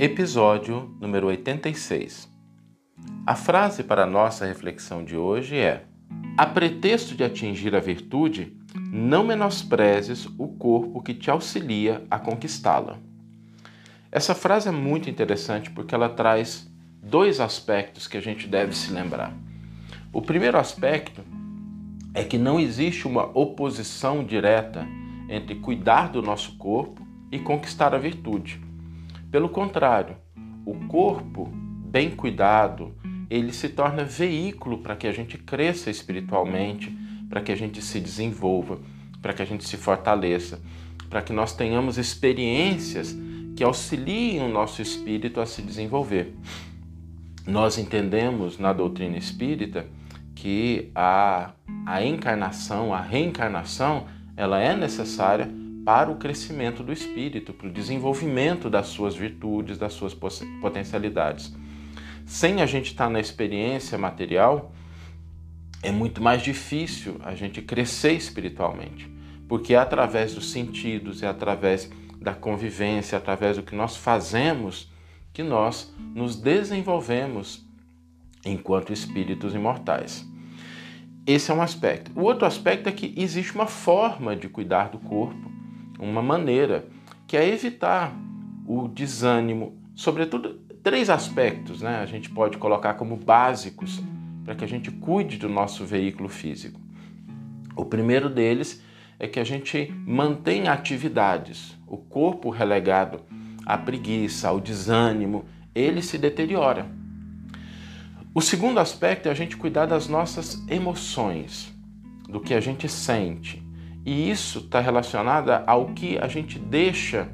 Episódio número 86. A frase para a nossa reflexão de hoje é: A pretexto de atingir a virtude, não menosprezes o corpo que te auxilia a conquistá-la. Essa frase é muito interessante porque ela traz dois aspectos que a gente deve se lembrar. O primeiro aspecto é que não existe uma oposição direta entre cuidar do nosso corpo e conquistar a virtude. Pelo contrário, o corpo bem cuidado, ele se torna veículo para que a gente cresça espiritualmente, para que a gente se desenvolva, para que a gente se fortaleça, para que nós tenhamos experiências que auxiliem o nosso espírito a se desenvolver. Nós entendemos na doutrina espírita que a, a encarnação, a reencarnação, ela é necessária para o crescimento do espírito, para o desenvolvimento das suas virtudes, das suas potencialidades. Sem a gente estar na experiência material, é muito mais difícil a gente crescer espiritualmente, porque é através dos sentidos, é através da convivência, é através do que nós fazemos, que nós nos desenvolvemos enquanto espíritos imortais. Esse é um aspecto. O outro aspecto é que existe uma forma de cuidar do corpo uma maneira, que é evitar o desânimo, sobretudo três aspectos, né? A gente pode colocar como básicos para que a gente cuide do nosso veículo físico. O primeiro deles é que a gente mantenha atividades. O corpo relegado à preguiça, ao desânimo, ele se deteriora. O segundo aspecto é a gente cuidar das nossas emoções, do que a gente sente. E isso está relacionado ao que a gente deixa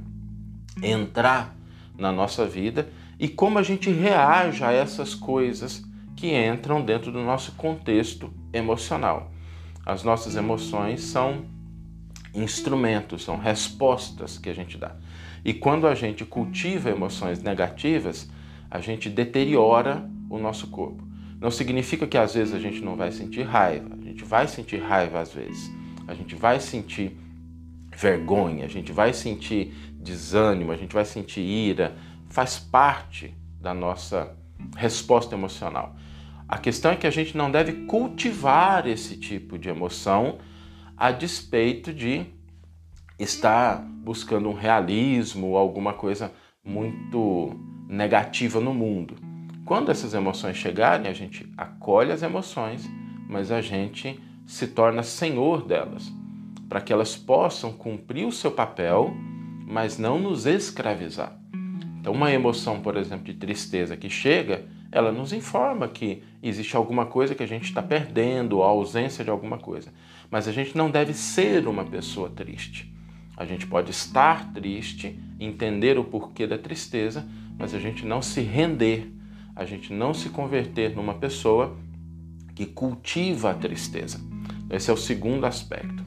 entrar na nossa vida e como a gente reage a essas coisas que entram dentro do nosso contexto emocional. As nossas emoções são instrumentos, são respostas que a gente dá. E quando a gente cultiva emoções negativas, a gente deteriora o nosso corpo. Não significa que às vezes a gente não vai sentir raiva, a gente vai sentir raiva às vezes a gente vai sentir vergonha, a gente vai sentir desânimo, a gente vai sentir ira, faz parte da nossa resposta emocional. A questão é que a gente não deve cultivar esse tipo de emoção a despeito de estar buscando um realismo ou alguma coisa muito negativa no mundo. Quando essas emoções chegarem, a gente acolhe as emoções, mas a gente se torna senhor delas, para que elas possam cumprir o seu papel, mas não nos escravizar. Então, uma emoção, por exemplo, de tristeza que chega, ela nos informa que existe alguma coisa que a gente está perdendo, a ausência de alguma coisa. Mas a gente não deve ser uma pessoa triste. A gente pode estar triste, entender o porquê da tristeza, mas a gente não se render, a gente não se converter numa pessoa que cultiva a tristeza. Esse é o segundo aspecto.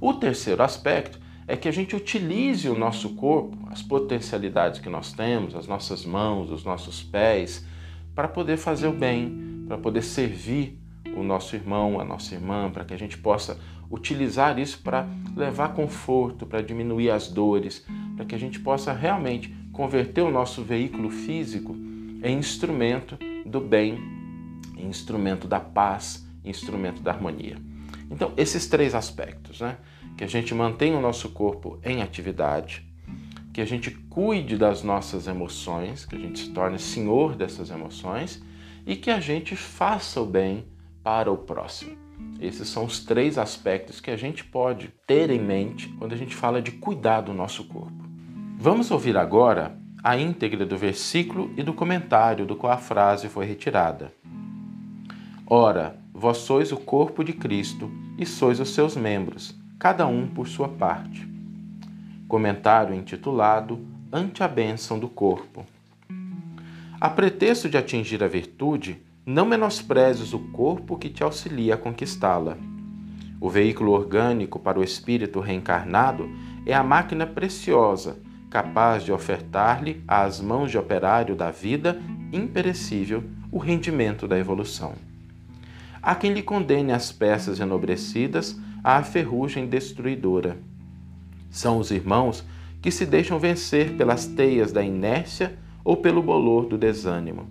O terceiro aspecto é que a gente utilize o nosso corpo, as potencialidades que nós temos, as nossas mãos, os nossos pés, para poder fazer o bem, para poder servir o nosso irmão, a nossa irmã, para que a gente possa utilizar isso para levar conforto, para diminuir as dores, para que a gente possa realmente converter o nosso veículo físico em instrumento do bem, em instrumento da paz, instrumento da harmonia. Então, esses três aspectos, né? Que a gente mantenha o nosso corpo em atividade, que a gente cuide das nossas emoções, que a gente se torne senhor dessas emoções e que a gente faça o bem para o próximo. Esses são os três aspectos que a gente pode ter em mente quando a gente fala de cuidar do nosso corpo. Vamos ouvir agora a íntegra do versículo e do comentário do qual a frase foi retirada. Ora, vós sois o corpo de Cristo e sois os seus membros, cada um por sua parte. Comentário intitulado Ante a bênção do corpo. A pretexto de atingir a virtude, não menosprezes o corpo que te auxilia a conquistá-la. O veículo orgânico para o espírito reencarnado é a máquina preciosa, capaz de ofertar-lhe às mãos de operário da vida imperecível o rendimento da evolução. Há quem lhe condene as peças enobrecidas à ferrugem destruidora. São os irmãos que se deixam vencer pelas teias da inércia ou pelo bolor do desânimo.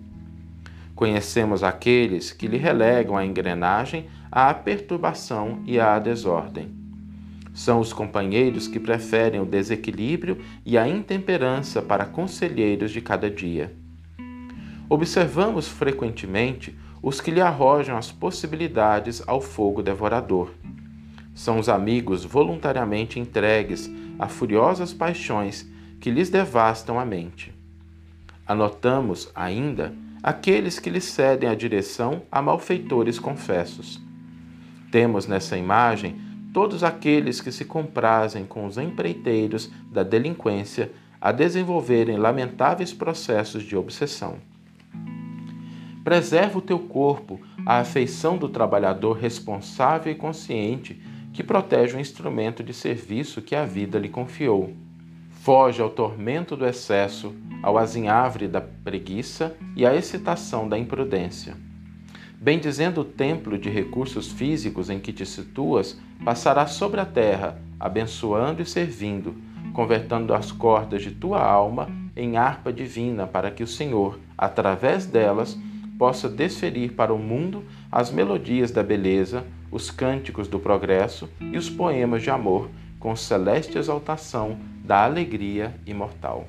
Conhecemos aqueles que lhe relegam a engrenagem à perturbação e à desordem. São os companheiros que preferem o desequilíbrio e a intemperança para conselheiros de cada dia. Observamos frequentemente os que lhe arrojam as possibilidades ao fogo devorador. São os amigos voluntariamente entregues a furiosas paixões que lhes devastam a mente. Anotamos ainda aqueles que lhe cedem a direção a malfeitores confessos. Temos nessa imagem todos aqueles que se comprazem com os empreiteiros da delinquência a desenvolverem lamentáveis processos de obsessão. Preserva o teu corpo à afeição do trabalhador responsável e consciente que protege o instrumento de serviço que a vida lhe confiou. Foge ao tormento do excesso, ao azinhavre da preguiça e à excitação da imprudência. Bendizendo o templo de recursos físicos em que te situas, passarás sobre a terra, abençoando e servindo, convertendo as cordas de tua alma em harpa divina, para que o Senhor, através delas, possa desferir para o mundo as melodias da beleza, os cânticos do progresso e os poemas de amor com celeste exaltação da alegria imortal.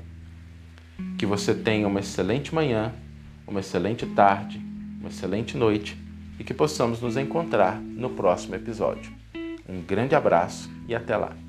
Que você tenha uma excelente manhã, uma excelente tarde, uma excelente noite e que possamos nos encontrar no próximo episódio. Um grande abraço e até lá!